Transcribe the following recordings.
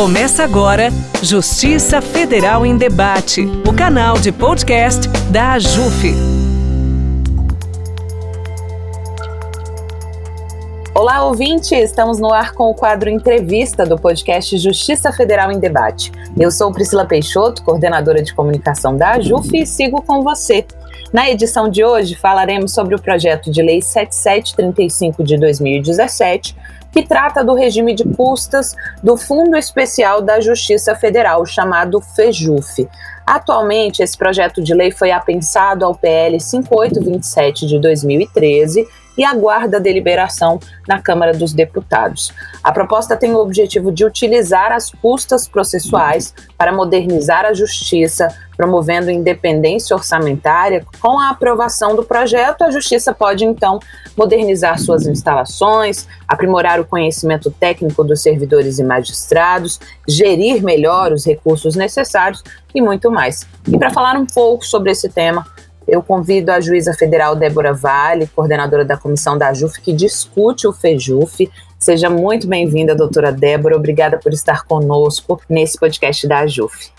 Começa agora Justiça Federal em Debate, o canal de podcast da AJUF. Olá, ouvinte! Estamos no ar com o quadro Entrevista do podcast Justiça Federal em Debate. Eu sou Priscila Peixoto, coordenadora de comunicação da AJUF e sigo com você. Na edição de hoje falaremos sobre o projeto de lei 7735 de 2017, que trata do regime de custas do Fundo Especial da Justiça Federal, chamado FEJUF. Atualmente, esse projeto de lei foi apensado ao PL 5827 de 2013 e aguarda a deliberação na Câmara dos Deputados. A proposta tem o objetivo de utilizar as custas processuais para modernizar a justiça, promovendo independência orçamentária. Com a aprovação do projeto, a justiça pode então modernizar suas instalações, aprimorar o conhecimento técnico dos servidores e magistrados, gerir melhor os recursos necessários e muito mais. E para falar um pouco sobre esse tema, eu convido a juíza federal Débora Vale, coordenadora da comissão da JUF, que discute o FEJUF. Seja muito bem-vinda, doutora Débora. Obrigada por estar conosco nesse podcast da JUF.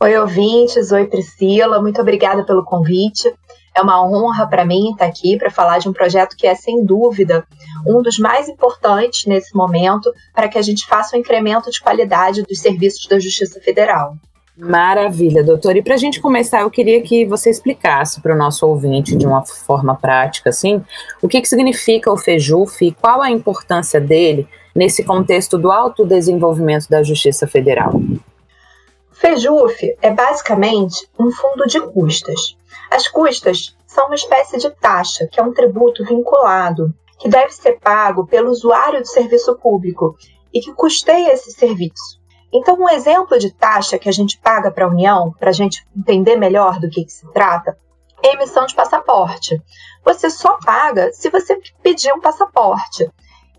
Oi, ouvintes. Oi, Priscila. Muito obrigada pelo convite. É uma honra para mim estar aqui para falar de um projeto que é, sem dúvida, um dos mais importantes nesse momento para que a gente faça um incremento de qualidade dos serviços da Justiça Federal. Maravilha, doutor. E para a gente começar, eu queria que você explicasse para o nosso ouvinte, de uma forma prática, assim, o que, que significa o FEJUF e qual a importância dele nesse contexto do autodesenvolvimento da Justiça Federal. FEJUF é basicamente um fundo de custas. As custas são uma espécie de taxa, que é um tributo vinculado, que deve ser pago pelo usuário do serviço público e que custeia esse serviço. Então, um exemplo de taxa que a gente paga para a União, para a gente entender melhor do que, que se trata, é emissão de passaporte. Você só paga se você pedir um passaporte.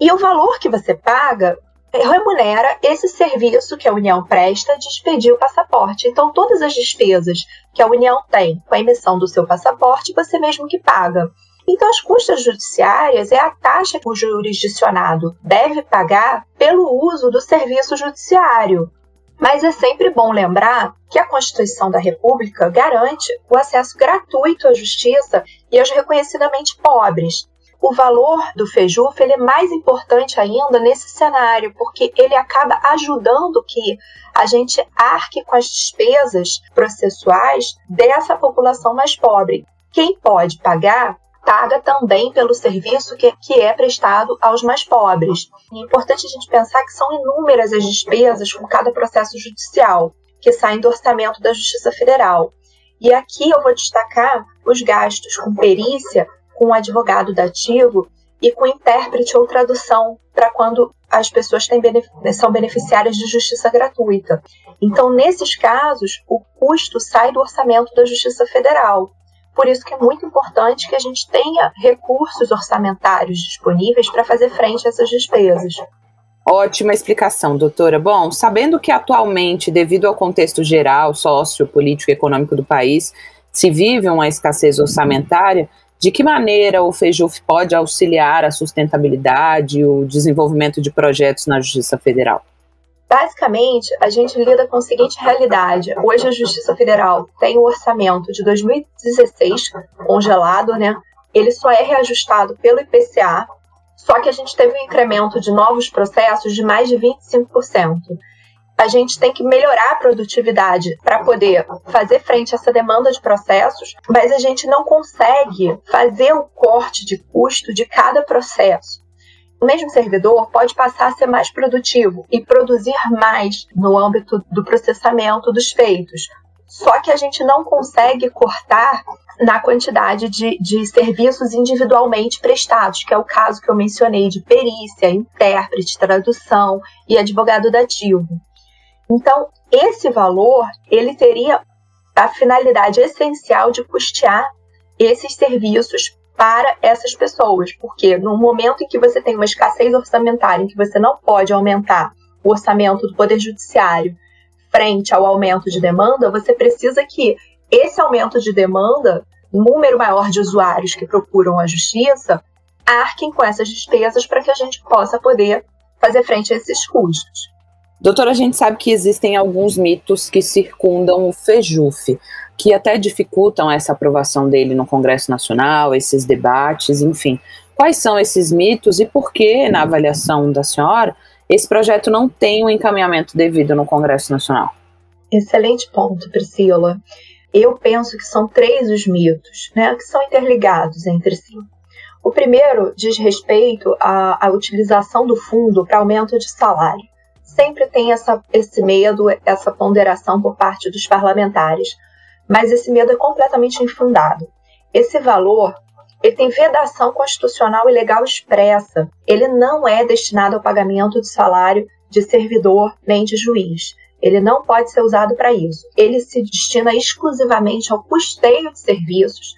E o valor que você paga remunera esse serviço que a União presta de expedir o passaporte. Então, todas as despesas que a União tem com a emissão do seu passaporte, você mesmo que paga. Então, as custas judiciárias é a taxa que o jurisdicionado deve pagar pelo uso do serviço judiciário. Mas é sempre bom lembrar que a Constituição da República garante o acesso gratuito à justiça e aos reconhecidamente pobres. O valor do FEJUF é mais importante ainda nesse cenário, porque ele acaba ajudando que a gente arque com as despesas processuais dessa população mais pobre. Quem pode pagar paga também pelo serviço que, que é prestado aos mais pobres. É importante a gente pensar que são inúmeras as despesas com cada processo judicial que saem do orçamento da Justiça Federal. E aqui eu vou destacar os gastos com perícia, com advogado dativo e com intérprete ou tradução para quando as pessoas são beneficiárias de justiça gratuita. Então, nesses casos, o custo sai do orçamento da Justiça Federal. Por isso que é muito importante que a gente tenha recursos orçamentários disponíveis para fazer frente a essas despesas. Ótima explicação, doutora. Bom, sabendo que atualmente, devido ao contexto geral, sócio, político e econômico do país, se vive uma escassez orçamentária, de que maneira o FEJUF pode auxiliar a sustentabilidade e o desenvolvimento de projetos na Justiça Federal? Basicamente, a gente lida com a seguinte realidade. Hoje a Justiça Federal tem o orçamento de 2016 congelado, né? Ele só é reajustado pelo IPCA, só que a gente teve um incremento de novos processos de mais de 25%. A gente tem que melhorar a produtividade para poder fazer frente a essa demanda de processos, mas a gente não consegue fazer o corte de custo de cada processo o mesmo servidor pode passar a ser mais produtivo e produzir mais no âmbito do processamento dos feitos. Só que a gente não consegue cortar na quantidade de, de serviços individualmente prestados, que é o caso que eu mencionei de perícia, intérprete, tradução e advogado dativo. Então, esse valor, ele teria a finalidade essencial de custear esses serviços para essas pessoas, porque no momento em que você tem uma escassez orçamentária, em que você não pode aumentar o orçamento do Poder Judiciário frente ao aumento de demanda, você precisa que esse aumento de demanda, número maior de usuários que procuram a justiça, arquem com essas despesas para que a gente possa poder fazer frente a esses custos. Doutora, a gente sabe que existem alguns mitos que circundam o FEJUF, que até dificultam essa aprovação dele no Congresso Nacional, esses debates, enfim. Quais são esses mitos e por que, na avaliação da senhora, esse projeto não tem um encaminhamento devido no Congresso Nacional? Excelente ponto, Priscila. Eu penso que são três os mitos, né, que são interligados entre si. O primeiro diz respeito à, à utilização do fundo para aumento de salário sempre tem essa, esse medo, essa ponderação por parte dos parlamentares, mas esse medo é completamente infundado. Esse valor ele tem vedação constitucional e legal expressa. Ele não é destinado ao pagamento de salário de servidor nem de juiz. Ele não pode ser usado para isso. Ele se destina exclusivamente ao custeio de serviços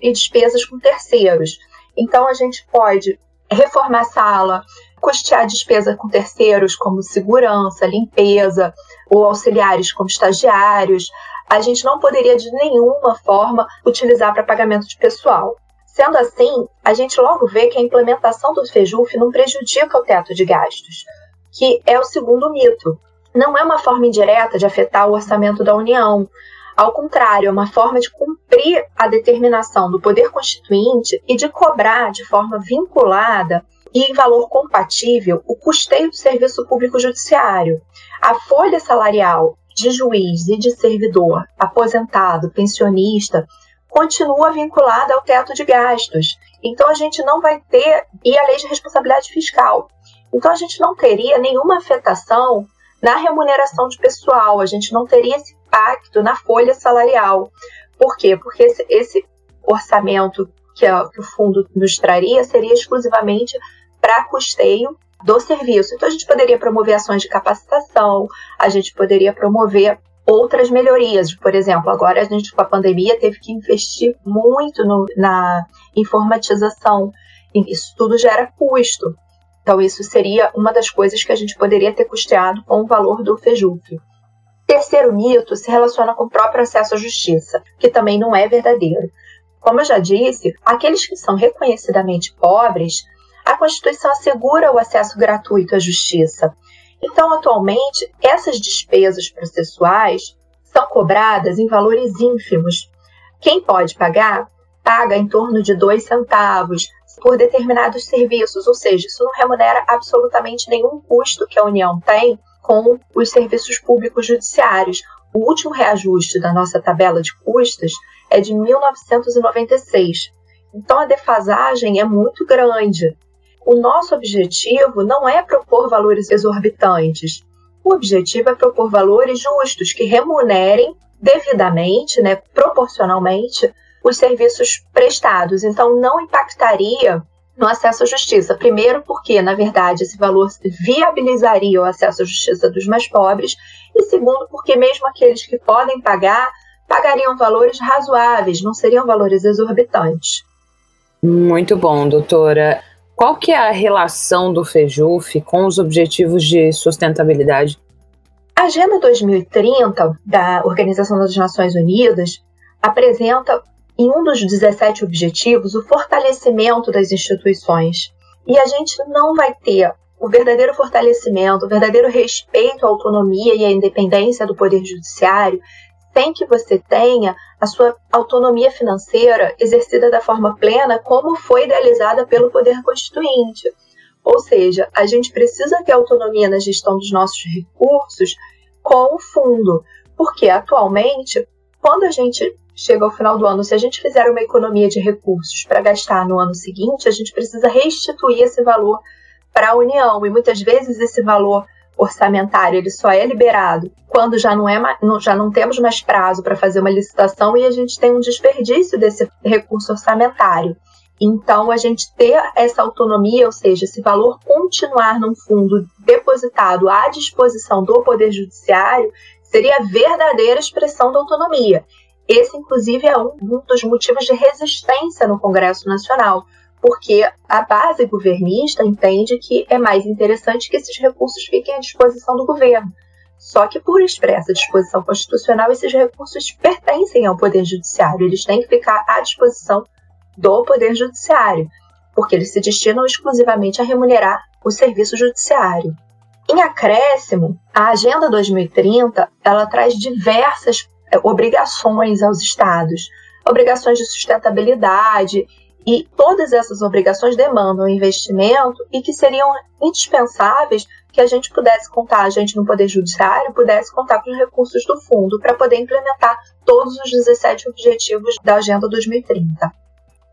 e despesas com terceiros. Então, a gente pode reformar a sala, custear despesa com terceiros, como segurança, limpeza, ou auxiliares como estagiários, a gente não poderia de nenhuma forma utilizar para pagamento de pessoal. Sendo assim, a gente logo vê que a implementação do FEJUF não prejudica o teto de gastos, que é o segundo mito. Não é uma forma indireta de afetar o orçamento da União. Ao contrário, é uma forma de cumprir a determinação do Poder Constituinte e de cobrar de forma vinculada e em valor compatível o custeio do serviço público judiciário. A folha salarial de juiz e de servidor, aposentado, pensionista, continua vinculada ao teto de gastos. Então a gente não vai ter e a lei de responsabilidade fiscal. Então a gente não teria nenhuma afetação na remuneração de pessoal, a gente não teria esse impacto na folha salarial. Por quê? Porque esse, esse orçamento que, a, que o fundo nos traria seria exclusivamente para custeio do serviço. Então, a gente poderia promover ações de capacitação, a gente poderia promover outras melhorias. Por exemplo, agora a gente, com a pandemia, teve que investir muito no, na informatização. Isso tudo gera custo. Então, isso seria uma das coisas que a gente poderia ter custeado com o valor do FEJUF. Terceiro mito se relaciona com o próprio acesso à justiça, que também não é verdadeiro. Como eu já disse, aqueles que são reconhecidamente pobres a Constituição assegura o acesso gratuito à justiça. Então, atualmente, essas despesas processuais são cobradas em valores ínfimos. Quem pode pagar, paga em torno de dois centavos por determinados serviços, ou seja, isso não remunera absolutamente nenhum custo que a União tem com os serviços públicos judiciários. O último reajuste da nossa tabela de custas é de 1996. Então a defasagem é muito grande. O nosso objetivo não é propor valores exorbitantes. O objetivo é propor valores justos que remunerem devidamente, né, proporcionalmente, os serviços prestados. Então, não impactaria no acesso à justiça. Primeiro, porque, na verdade, esse valor viabilizaria o acesso à justiça dos mais pobres. E segundo, porque mesmo aqueles que podem pagar, pagariam valores razoáveis, não seriam valores exorbitantes. Muito bom, doutora. Qual que é a relação do FEJUF com os objetivos de sustentabilidade? A Agenda 2030 da Organização das Nações Unidas apresenta em um dos 17 objetivos o fortalecimento das instituições. E a gente não vai ter o verdadeiro fortalecimento, o verdadeiro respeito à autonomia e à independência do Poder Judiciário sem que você tenha a sua autonomia financeira exercida da forma plena, como foi idealizada pelo Poder Constituinte. Ou seja, a gente precisa ter autonomia na gestão dos nossos recursos com o fundo, porque atualmente, quando a gente chega ao final do ano, se a gente fizer uma economia de recursos para gastar no ano seguinte, a gente precisa restituir esse valor para a União, e muitas vezes esse valor orçamentário ele só é liberado quando já não, é, já não temos mais prazo para fazer uma licitação e a gente tem um desperdício desse recurso orçamentário. Então, a gente ter essa autonomia, ou seja, esse valor continuar num fundo depositado à disposição do Poder Judiciário, seria a verdadeira expressão da autonomia. Esse, inclusive, é um dos motivos de resistência no Congresso Nacional, porque a base governista entende que é mais interessante que esses recursos fiquem à disposição do governo. Só que, por expressa disposição constitucional, esses recursos pertencem ao Poder Judiciário, eles têm que ficar à disposição do Poder Judiciário, porque eles se destinam exclusivamente a remunerar o serviço judiciário. Em acréscimo, a Agenda 2030 ela traz diversas é, obrigações aos estados, obrigações de sustentabilidade e todas essas obrigações demandam investimento e que seriam indispensáveis que a gente pudesse contar, a gente no Poder Judiciário pudesse contar com os recursos do fundo para poder implementar todos os 17 objetivos da Agenda 2030.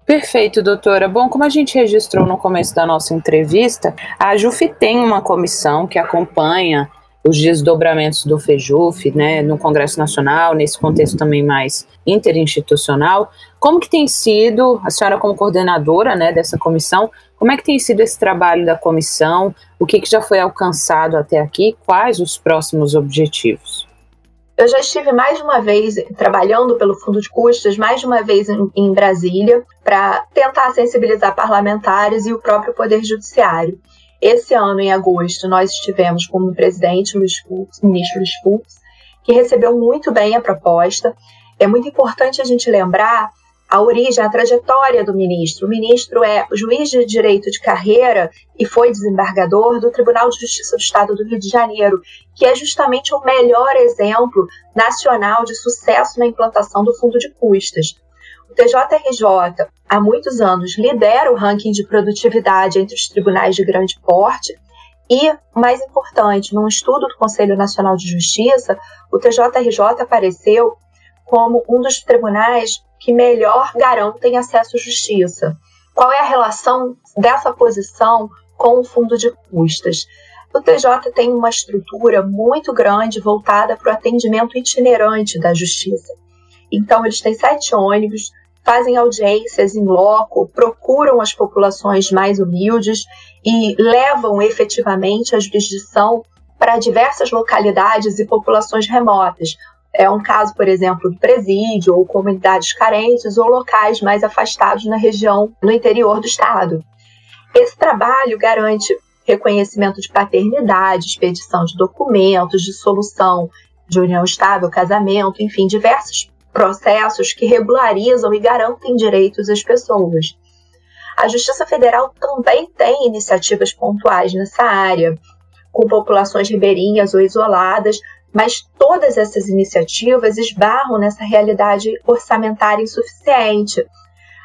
Perfeito, doutora. Bom, como a gente registrou no começo da nossa entrevista, a JUF tem uma comissão que acompanha os desdobramentos do FEJUF, né, no Congresso Nacional, nesse contexto também mais interinstitucional. Como que tem sido, a senhora como coordenadora, né, dessa comissão, como é que tem sido esse trabalho da comissão? O que, que já foi alcançado até aqui? Quais os próximos objetivos? Eu já estive mais de uma vez trabalhando pelo Fundo de Custos, mais de uma vez em, em Brasília, para tentar sensibilizar parlamentares e o próprio Poder Judiciário. Esse ano, em agosto, nós estivemos como presidente Luiz Fux, ministro Luiz Fux, que recebeu muito bem a proposta. É muito importante a gente lembrar a origem, a trajetória do ministro. O ministro é juiz de direito de carreira e foi desembargador do Tribunal de Justiça do Estado do Rio de Janeiro, que é justamente o melhor exemplo nacional de sucesso na implantação do fundo de custas. O TJRJ, há muitos anos, lidera o ranking de produtividade entre os tribunais de grande porte. E, mais importante, num estudo do Conselho Nacional de Justiça, o TJRJ apareceu como um dos tribunais que melhor garantem acesso à justiça. Qual é a relação dessa posição com o fundo de custas? O TJ tem uma estrutura muito grande voltada para o atendimento itinerante da justiça. Então, eles têm sete ônibus, fazem audiências em loco, procuram as populações mais humildes e levam efetivamente a jurisdição para diversas localidades e populações remotas. É um caso, por exemplo, do presídio, ou comunidades carentes, ou locais mais afastados na região, no interior do estado. Esse trabalho garante reconhecimento de paternidade, expedição de documentos, dissolução de união estável, casamento, enfim, diversos processos que regularizam e garantem direitos às pessoas. A Justiça Federal também tem iniciativas pontuais nessa área, com populações ribeirinhas ou isoladas, mas todas essas iniciativas esbarram nessa realidade orçamentária insuficiente.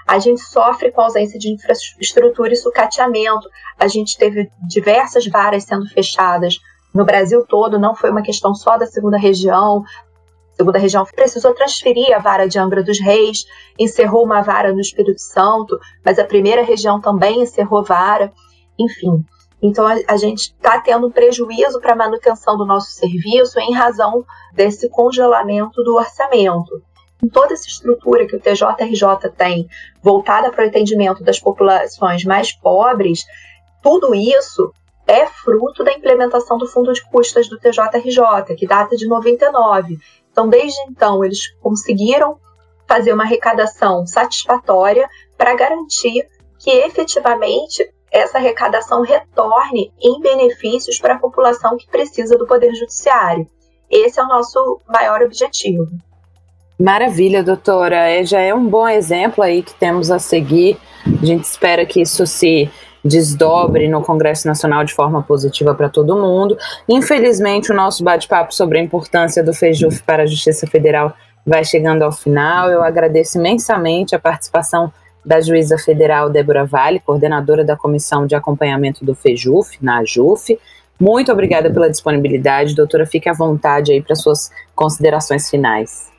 A gente sofre com ausência de infraestrutura e sucateamento. A gente teve diversas varas sendo fechadas no Brasil todo, não foi uma questão só da segunda região, segunda região precisou transferir a vara de Angra dos Reis, encerrou uma vara no Espírito Santo, mas a primeira região também encerrou vara, enfim. Então a, a gente está tendo prejuízo para a manutenção do nosso serviço em razão desse congelamento do orçamento. Toda essa estrutura que o TJRJ tem voltada para o atendimento das populações mais pobres, tudo isso é fruto da implementação do fundo de custas do TJRJ, que data de 99. Então, desde então, eles conseguiram fazer uma arrecadação satisfatória para garantir que efetivamente essa arrecadação retorne em benefícios para a população que precisa do Poder Judiciário. Esse é o nosso maior objetivo. Maravilha, doutora. É, já é um bom exemplo aí que temos a seguir. A gente espera que isso se desdobre no Congresso Nacional de forma positiva para todo mundo. Infelizmente, o nosso bate-papo sobre a importância do FEJUF para a Justiça Federal vai chegando ao final. Eu agradeço imensamente a participação da juíza federal Débora Vale, coordenadora da Comissão de Acompanhamento do FEJUF, na AJUF. Muito obrigada pela disponibilidade, doutora. Fique à vontade aí para suas considerações finais.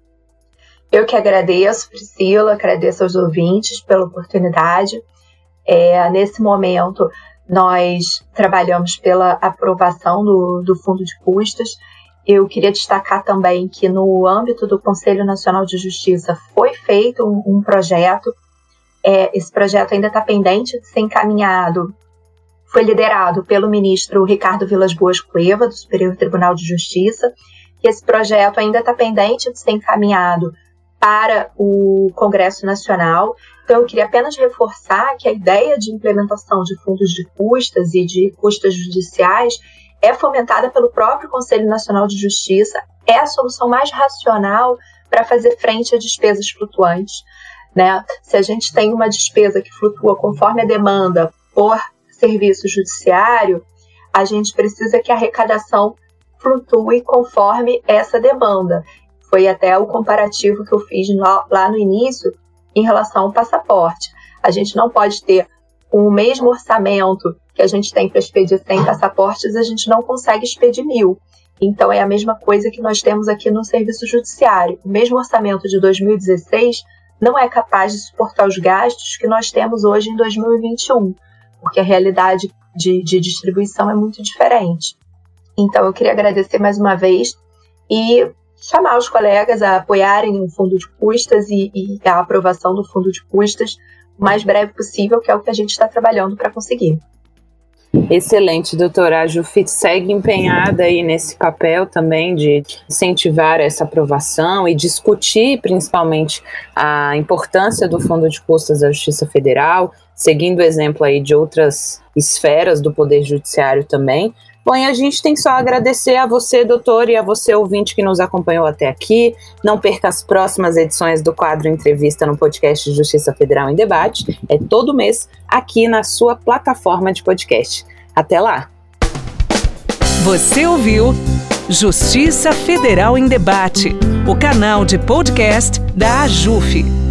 Eu que agradeço, Priscila, agradeço aos ouvintes pela oportunidade. É, nesse momento, nós trabalhamos pela aprovação do, do fundo de custas. Eu queria destacar também que, no âmbito do Conselho Nacional de Justiça, foi feito um, um projeto. É, esse projeto ainda está pendente de ser encaminhado. Foi liderado pelo ministro Ricardo Vilas Boas Cueva, do Superior Tribunal de Justiça. E esse projeto ainda está pendente de ser encaminhado para o Congresso Nacional. Então, eu queria apenas reforçar que a ideia de implementação de fundos de custas e de custas judiciais é fomentada pelo próprio Conselho Nacional de Justiça, é a solução mais racional para fazer frente a despesas flutuantes. Né? Se a gente tem uma despesa que flutua conforme a demanda por serviço judiciário, a gente precisa que a arrecadação flutue conforme essa demanda. Foi até o comparativo que eu fiz lá no início em relação ao passaporte. A gente não pode ter o mesmo orçamento que a gente tem para expedir 100 passaportes, a gente não consegue expedir mil. Então é a mesma coisa que nós temos aqui no serviço judiciário. O mesmo orçamento de 2016 não é capaz de suportar os gastos que nós temos hoje em 2021, porque a realidade de, de distribuição é muito diferente. Então eu queria agradecer mais uma vez e chamar os colegas a apoiarem o fundo de custas e, e a aprovação do fundo de custas o mais breve possível, que é o que a gente está trabalhando para conseguir. Excelente, doutora. A Jufit segue empenhada aí nesse papel também de incentivar essa aprovação e discutir principalmente a importância do Fundo de Custas da Justiça Federal, seguindo o exemplo aí de outras esferas do Poder Judiciário também, Bom, e a gente tem só a agradecer a você, doutor, e a você, ouvinte, que nos acompanhou até aqui. Não perca as próximas edições do quadro Entrevista no podcast Justiça Federal em Debate. É todo mês aqui na sua plataforma de podcast. Até lá! Você ouviu Justiça Federal em Debate, o canal de podcast da AJUF.